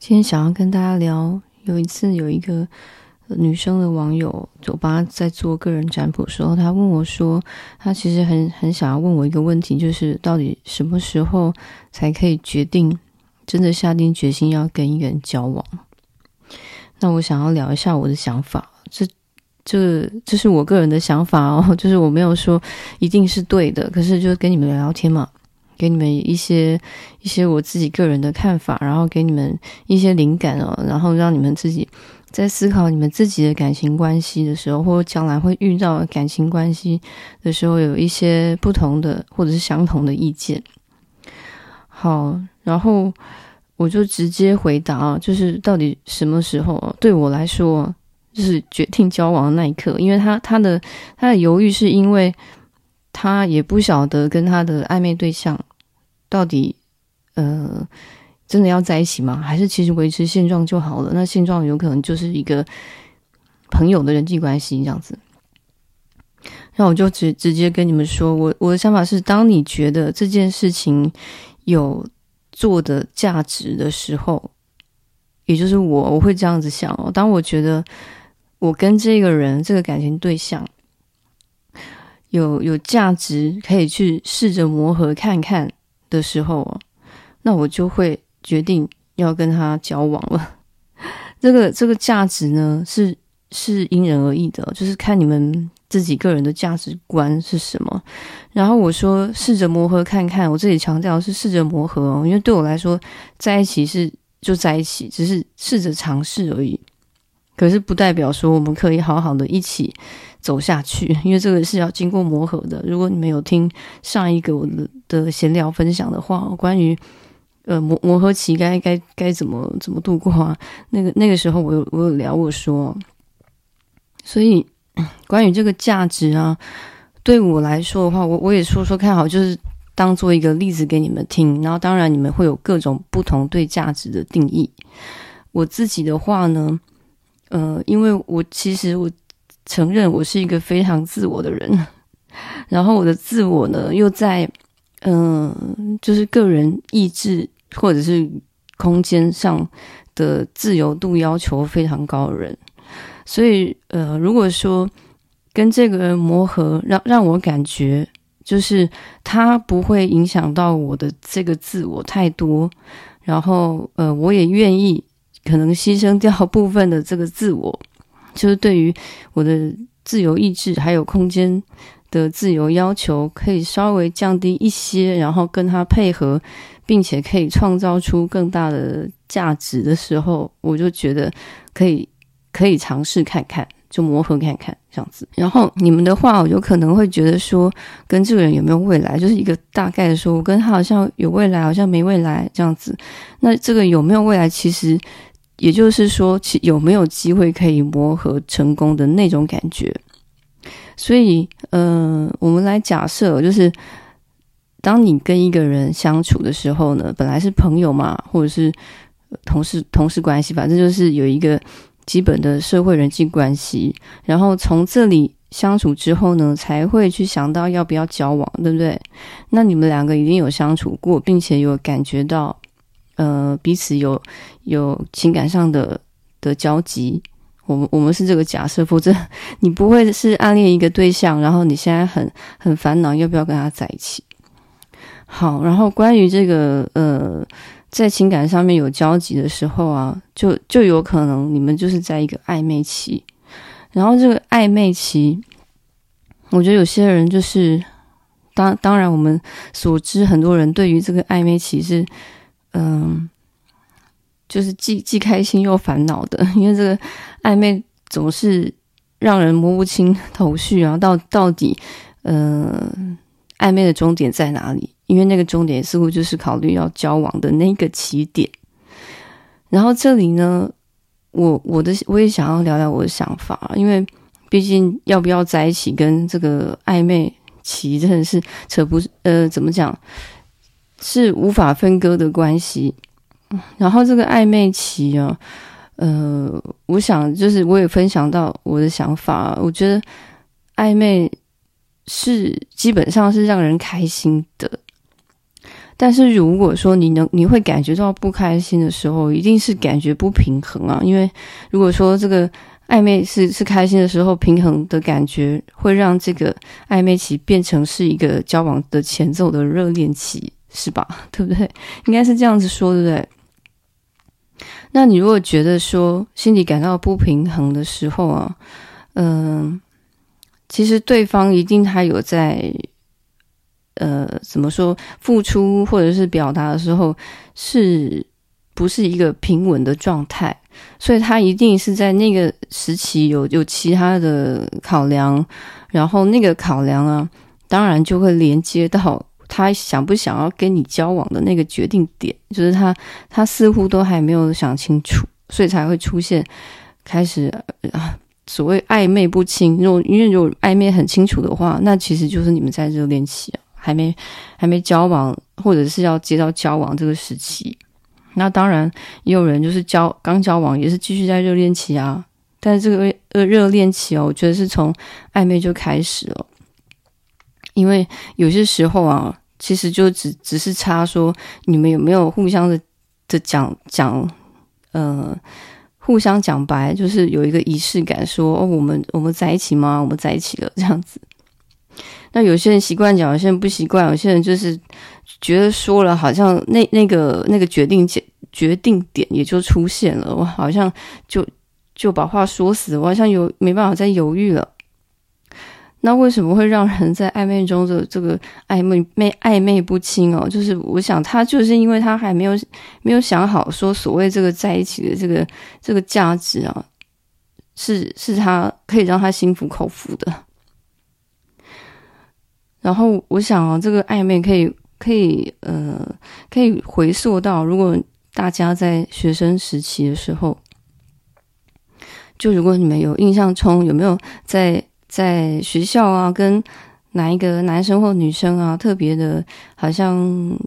今天想要跟大家聊，有一次有一个女生的网友，就帮她在做个人占卜的时候，她问我说，她其实很很想要问我一个问题，就是到底什么时候才可以决定真的下定决心要跟一个人交往？那我想要聊一下我的想法，这这这是我个人的想法哦，就是我没有说一定是对的，可是就跟你们聊聊天嘛。给你们一些一些我自己个人的看法，然后给你们一些灵感哦，然后让你们自己在思考你们自己的感情关系的时候，或将来会遇到感情关系的时候，有一些不同的或者是相同的意见。好，然后我就直接回答，就是到底什么时候对我来说就是决定交往的那一刻，因为他他的他的犹豫是因为他也不晓得跟他的暧昧对象。到底，呃，真的要在一起吗？还是其实维持现状就好了？那现状有可能就是一个朋友的人际关系这样子。那我就直直接跟你们说，我我的想法是，当你觉得这件事情有做的价值的时候，也就是我我会这样子想哦。当我觉得我跟这个人这个感情对象有有价值，可以去试着磨合看看。的时候，那我就会决定要跟他交往了。这个这个价值呢，是是因人而异的，就是看你们自己个人的价值观是什么。然后我说试着磨合看看，我这里强调是试着磨合哦，因为对我来说，在一起是就在一起，只是试着尝试而已。可是不代表说我们可以好好的一起走下去，因为这个是要经过磨合的。如果你们有听上一个我的的闲聊分享的话，关于呃磨磨合期该该该怎么怎么度过啊？那个那个时候我有我有聊我说，所以 关于这个价值啊，对我来说的话，我我也说说看好，就是当做一个例子给你们听。然后当然你们会有各种不同对价值的定义。我自己的话呢。呃，因为我其实我承认我是一个非常自我的人，然后我的自我呢又在嗯、就是个人意志或者是空间上的自由度要求非常高的人，所以呃，如果说跟这个人磨合，让让我感觉就是他不会影响到我的这个自我太多，然后呃，我也愿意。可能牺牲掉部分的这个自我，就是对于我的自由意志还有空间的自由要求，可以稍微降低一些，然后跟他配合，并且可以创造出更大的价值的时候，我就觉得可以可以尝试看看，就磨合看看这样子。然后你们的话，我有可能会觉得说，跟这个人有没有未来，就是一个大概的说，我跟他好像有未来，好像没未来这样子。那这个有没有未来，其实。也就是说，其有没有机会可以磨合成功的那种感觉？所以，嗯、我们来假设，就是当你跟一个人相处的时候呢，本来是朋友嘛，或者是同事、同事关系，反正就是有一个基本的社会人际关系。然后从这里相处之后呢，才会去想到要不要交往，对不对？那你们两个一定有相处过，并且有感觉到。呃，彼此有有情感上的的交集，我们我们是这个假设，否则你不会是暗恋一个对象，然后你现在很很烦恼要不要跟他在一起。好，然后关于这个呃，在情感上面有交集的时候啊，就就有可能你们就是在一个暧昧期，然后这个暧昧期，我觉得有些人就是当当然我们所知，很多人对于这个暧昧期是。嗯，就是既既开心又烦恼的，因为这个暧昧总是让人摸不清头绪然后，到到底，嗯，暧昧的终点在哪里？因为那个终点似乎就是考虑要交往的那个起点。然后这里呢，我我的我也想要聊聊我的想法，因为毕竟要不要在一起，跟这个暧昧期真的是扯不呃，怎么讲？是无法分割的关系，然后这个暧昧期啊，呃，我想就是我也分享到我的想法，我觉得暧昧是基本上是让人开心的，但是如果说你能你会感觉到不开心的时候，一定是感觉不平衡啊。因为如果说这个暧昧是是开心的时候，平衡的感觉会让这个暧昧期变成是一个交往的前奏的热恋期，是吧？对不对？应该是这样子说，对不对？那你如果觉得说心里感到不平衡的时候啊，嗯、其实对方一定他有在，呃，怎么说付出或者是表达的时候，是不是一个平稳的状态？所以他一定是在那个时期有有其他的考量，然后那个考量啊，当然就会连接到。他想不想要跟你交往的那个决定点，就是他他似乎都还没有想清楚，所以才会出现开始啊所谓暧昧不清。如果因为如果暧昧很清楚的话，那其实就是你们在热恋期啊，还没还没交往，或者是要接到交往这个时期。那当然也有人就是交刚交往也是继续在热恋期啊，但是这个呃热恋期哦，我觉得是从暧昧就开始了。因为有些时候啊，其实就只只是差说你们有没有互相的的讲讲，呃，互相讲白，就是有一个仪式感说，哦，我们我们在一起吗？我们在一起了 这样子。那有些人习惯讲，有些人不习惯，有些人就是觉得说了，好像那那个那个决定决决定点也就出现了，我好像就就把话说死，我好像有没办法再犹豫了。那为什么会让人在暧昧中的这个暧昧昧暧昧不清哦？就是我想他就是因为他还没有没有想好说所谓这个在一起的这个这个价值啊，是是他可以让他心服口服的。然后我想啊，这个暧昧可以可以呃可以回溯到，如果大家在学生时期的时候，就如果你们有印象中有没有在。在学校啊，跟哪一个男生或女生啊，特别的，好像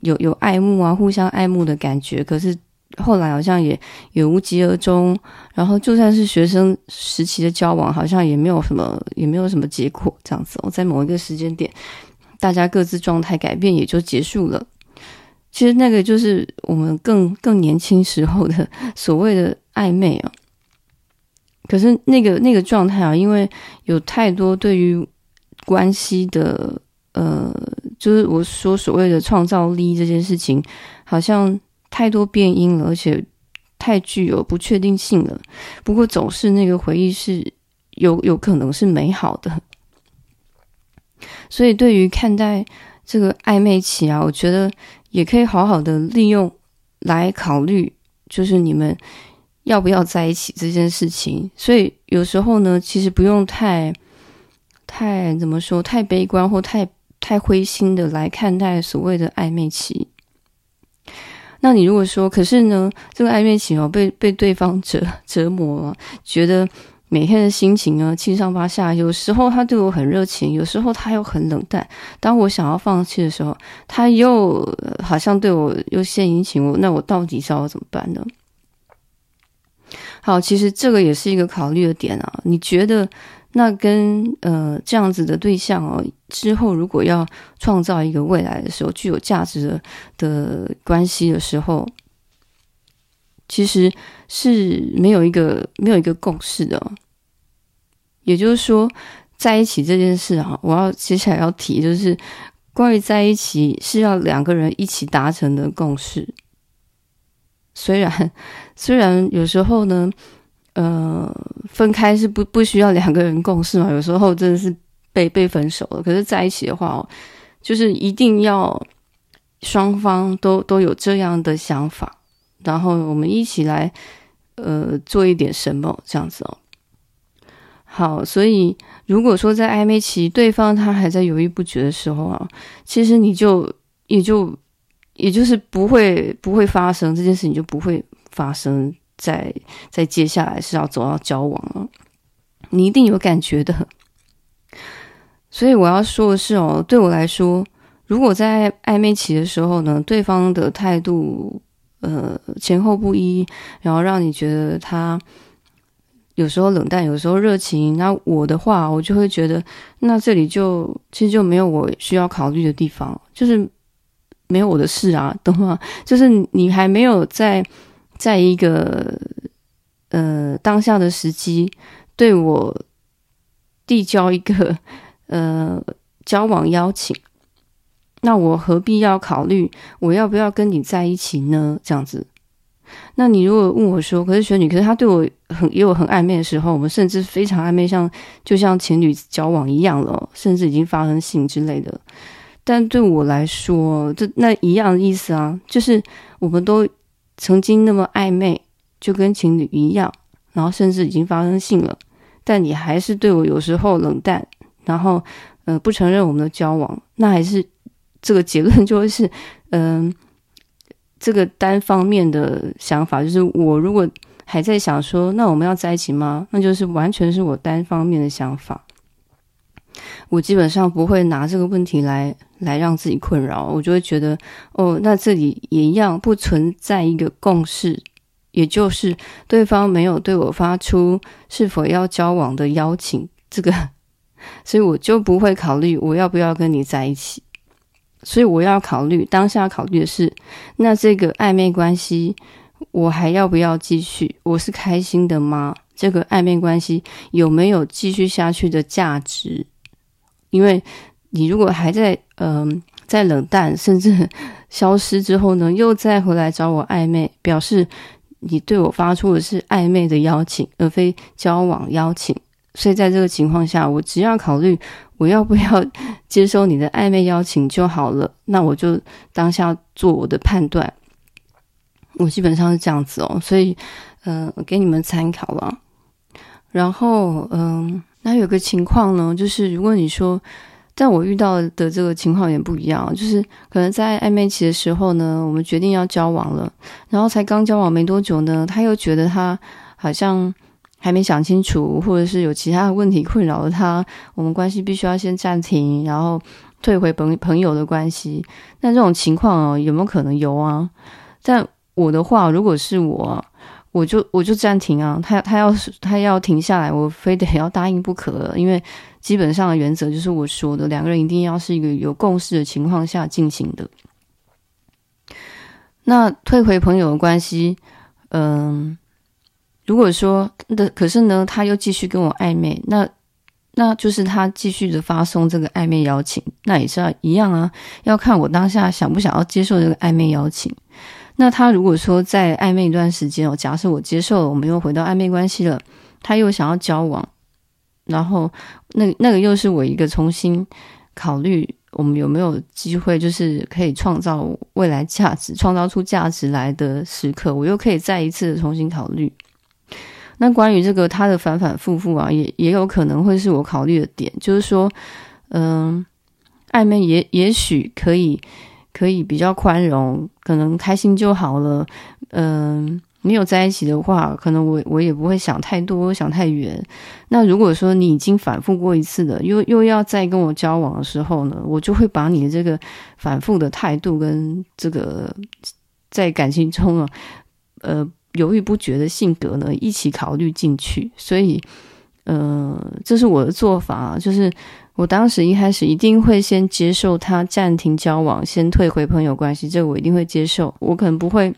有有爱慕啊，互相爱慕的感觉。可是后来好像也也无疾而终。然后就算是学生时期的交往，好像也没有什么，也没有什么结果。这样子哦，在某一个时间点，大家各自状态改变，也就结束了。其实那个就是我们更更年轻时候的所谓的暧昧啊。可是那个那个状态啊，因为有太多对于关系的呃，就是我说所谓的创造力这件事情，好像太多变音了，而且太具有不确定性了。不过总是那个回忆是有有可能是美好的，所以对于看待这个暧昧期啊，我觉得也可以好好的利用来考虑，就是你们。要不要在一起这件事情，所以有时候呢，其实不用太、太怎么说，太悲观或太太灰心的来看待所谓的暧昧期。那你如果说，可是呢，这个暧昧期哦，被被对方折折磨，觉得每天的心情呢，七上八下，有时候他对我很热情，有时候他又很冷淡。当我想要放弃的时候，他又好像对我又献殷勤，我那我到底是要怎么办呢？好，其实这个也是一个考虑的点啊。你觉得那跟呃这样子的对象哦，之后如果要创造一个未来的时候，具有价值的的关系的时候，其实是没有一个没有一个共识的。也就是说，在一起这件事啊，我要接下来要提，就是关于在一起是要两个人一起达成的共识。虽然，虽然有时候呢，呃，分开是不不需要两个人共事嘛，有时候真的是被被分手了。可是在一起的话哦，就是一定要双方都都有这样的想法，然后我们一起来，呃，做一点什么这样子哦。好，所以如果说在暧昧期，对方他还在犹豫不决的时候啊，其实你就也就。也就是不会不会发生这件事情，就不会发生在在接下来是要走到交往了。你一定有感觉的，所以我要说的是哦，对我来说，如果在暧昧期的时候呢，对方的态度呃前后不一，然后让你觉得他有时候冷淡，有时候热情，那我的话，我就会觉得那这里就其实就没有我需要考虑的地方，就是。没有我的事啊，懂吗？就是你还没有在在一个呃当下的时机对我递交一个 呃交往邀请，那我何必要考虑我要不要跟你在一起呢？这样子。那你如果问我说，可是雪女，可是他对我很也有很暧昧的时候，我们甚至非常暧昧，像就像情侣交往一样了，甚至已经发生性之类的。但对我来说，这那一样的意思啊，就是我们都曾经那么暧昧，就跟情侣一样，然后甚至已经发生性了，但你还是对我有时候冷淡，然后呃不承认我们的交往，那还是这个结论就会是嗯。这个单方面的想法，就是我如果还在想说，那我们要在一起吗？那就是完全是我单方面的想法。我基本上不会拿这个问题来来让自己困扰，我就会觉得，哦，那这里也一样不存在一个共识，也就是对方没有对我发出是否要交往的邀请，这个，所以我就不会考虑我要不要跟你在一起。所以我要考虑，当下考虑的是，那这个暧昧关系我还要不要继续？我是开心的吗？这个暧昧关系有没有继续下去的价值？因为你如果还在嗯、在冷淡甚至 消失之后呢，又再回来找我暧昧，表示你对我发出的是暧昧的邀请，而非交往邀请。所以在这个情况下，我只要考虑。我要不要接受你的暧昧邀请就好了？那我就当下做我的判断。我基本上是这样子哦，所以，嗯、呃，给你们参考了。然后，嗯、那有个情况呢，就是如果你说，但我遇到的这个情况也不一样，就是可能在暧昧期的时候呢，我们决定要交往了，然后才刚交往没多久呢，他又觉得他好像。还没想清楚，或者是有其他的问题困扰了他，我们关系必须要先暂停，然后退回朋朋友的关系。那这种情况哦，有没有可能有啊？但我的话，如果是我，我就我就暂停啊。他他要是他要停下来，我非得要答应不可了。因为基本上的原则就是我说的，两个人一定要是一个有共识的情况下进行的。那退回朋友的关系，嗯。如果说的，可是呢，他又继续跟我暧昧，那那就是他继续的发送这个暧昧邀请，那也是要一样啊，要看我当下想不想要接受这个暧昧邀请。那他如果说在暧昧一段时间哦，假设我接受了，我们又回到暧昧关系了，他又想要交往，然后那那个又是我一个重新考虑我们有没有机会，就是可以创造未来价值，创造出价值来的时刻，我又可以再一次的重新考虑。那关于这个他的反反复复啊，也也有可能会是我考虑的点，就是说，嗯，暧昧也也许可以可以比较宽容，可能开心就好了。嗯，没有在一起的话，可能我我也不会想太多，想太远。那如果说你已经反复过一次的，又又要再跟我交往的时候呢，我就会把你的这个反复的态度跟这个在感情中啊，呃。犹豫不决的性格呢，一起考虑进去，所以，呃，这是我的做法，就是我当时一开始一定会先接受他暂停交往，先退回朋友关系，这个我一定会接受，我可能不会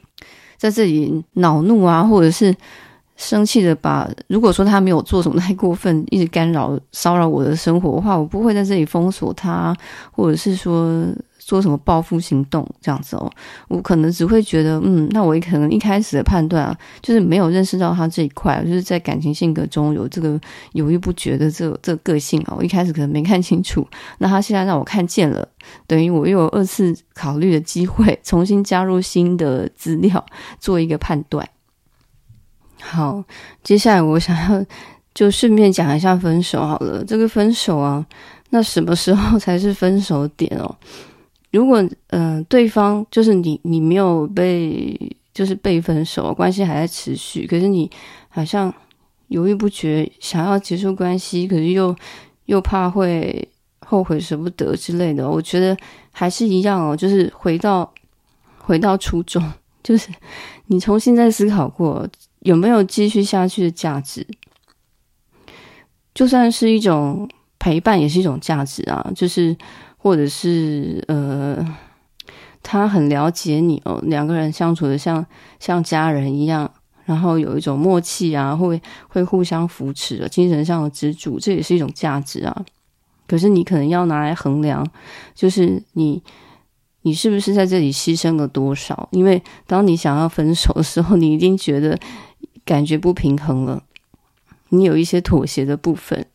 在这里恼怒啊，或者是生气的把，如果说他没有做什么太过分，一直干扰骚扰我的生活的话，我不会在这里封锁他，或者是说。做什么报复行动这样子哦，我可能只会觉得，嗯，那我可能一开始的判断啊，就是没有认识到他这一块，就是在感情性格中有这个犹豫不决的这个、这个个性啊，我一开始可能没看清楚。那他现在让我看见了，等于我又有二次考虑的机会，重新加入新的资料，做一个判断。好，接下来我想要就顺便讲一下分手好了。这个分手啊，那什么时候才是分手点哦？如果嗯、对方就是你，你没有被就是被分手，关系还在持续，可是你好像犹豫不决，想要结束关系，可是又又怕会后悔舍不得之类的。我觉得还是一样哦，就是回到 回到初衷，就是你重新再思考过有没有继续下去的价值，就算是一种陪伴，也是一种价值啊，就是。或者是呃，他很了解你哦，两个人相处的像像家人一样，然后有一种默契啊，会会互相扶持的精神上的支柱，这也是一种价值啊。可是你可能要拿来衡量，就是你你是不是在这里牺牲了多少？因为当你想要分手的时候，你一定觉得感觉不平衡了，你有一些妥协的部分，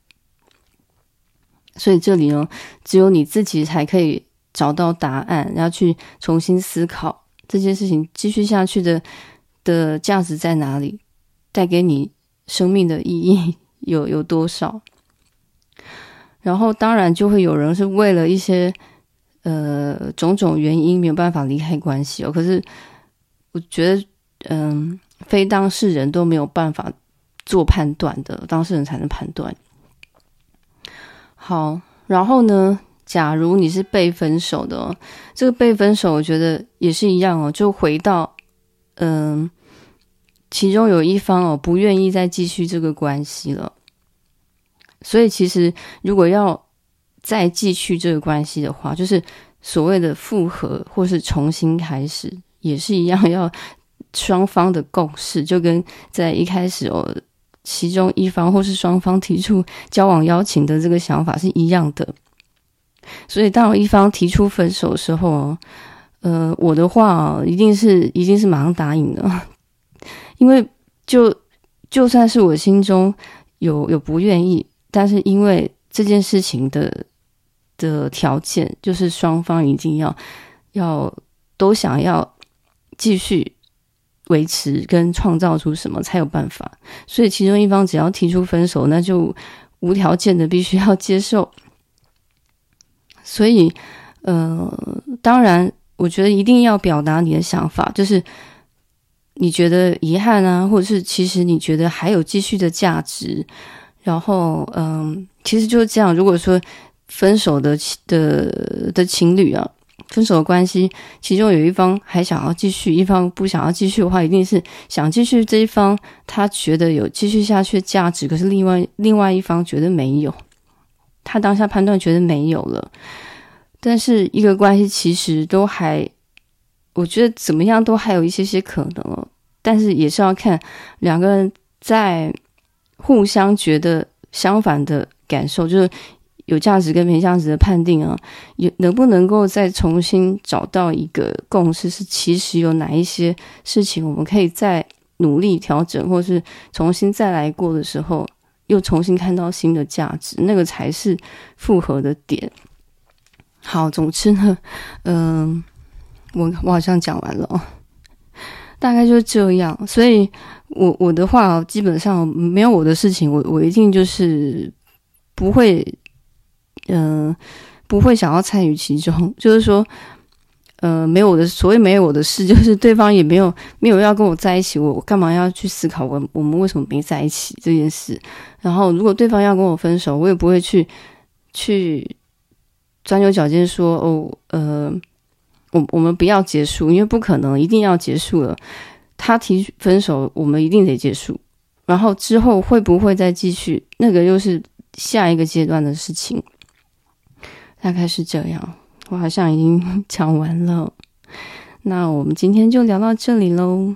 所以这里呢，只有你自己才可以。找到答案，要去重新思考这件事情继续下去的的价值在哪里，带给你生命的意义有有多少？然后当然就会有人是为了一些呃种种原因没有办法离开关系哦。可是我觉得，嗯、非当事人都没有办法做判断的，当事人才能判断。好，然后呢？假如你是被分手的哦，这个被分手，我觉得也是一样哦，就回到，嗯、其中有一方哦不愿意再继续这个关系了，所以其实如果要再继续这个关系的话，就是所谓的复合或是重新开始，也是一样，要双方的共识，就跟在一开始哦，其中一方或是双方提出交往邀请的这个想法是一样的。所以，当一方提出分手的时候，呃，我的话一定是一定是马上答应的，因为就就算是我心中有有不愿意，但是因为这件事情的的条件就是双方一定要要都想要继续维持跟创造出什么才有办法，所以其中一方只要提出分手，那就无条件的必须要接受。所以，呃，当然，我觉得一定要表达你的想法，就是你觉得遗憾啊，或者是其实你觉得还有继续的价值。然后，嗯、其实就是这样。如果说分手的的的情侣啊，分手的关系，其中有一方还想要继续，一方不想要继续的话，一定是想继续这一方他觉得有继续下去的价值，可是另外另外一方觉得没有。他当下判断觉得没有了，但是一个关系其实都还，我觉得怎么样都还有一些些可能哦。但是也是要看两个人在互相觉得相反的感受，就是有价值跟没价值的判定啊，有能不能够再重新找到一个共识？是其实有哪一些事情我们可以再努力调整，或是重新再来过的时候。又重新看到新的价值，那个才是复合的点。好，总之呢，嗯、我我好像讲完了，大概就是这样。所以我我的话，基本上没有我的事情，我我一定就是不会，嗯、呃，不会想要参与其中，就是说。呃，没有我的所谓没有我的事，就是对方也没有没有要跟我在一起，我我干嘛要去思考我我们为什么没在一起这件事？然后如果对方要跟我分手，我也不会去去钻牛角尖说哦，呃，我我们不要结束，因为不可能一定要结束了。他提分手，我们一定得结束。然后之后会不会再继续？那个又是下一个阶段的事情，大概是这样。我好像已经 讲完了，那我们今天就聊到这里喽。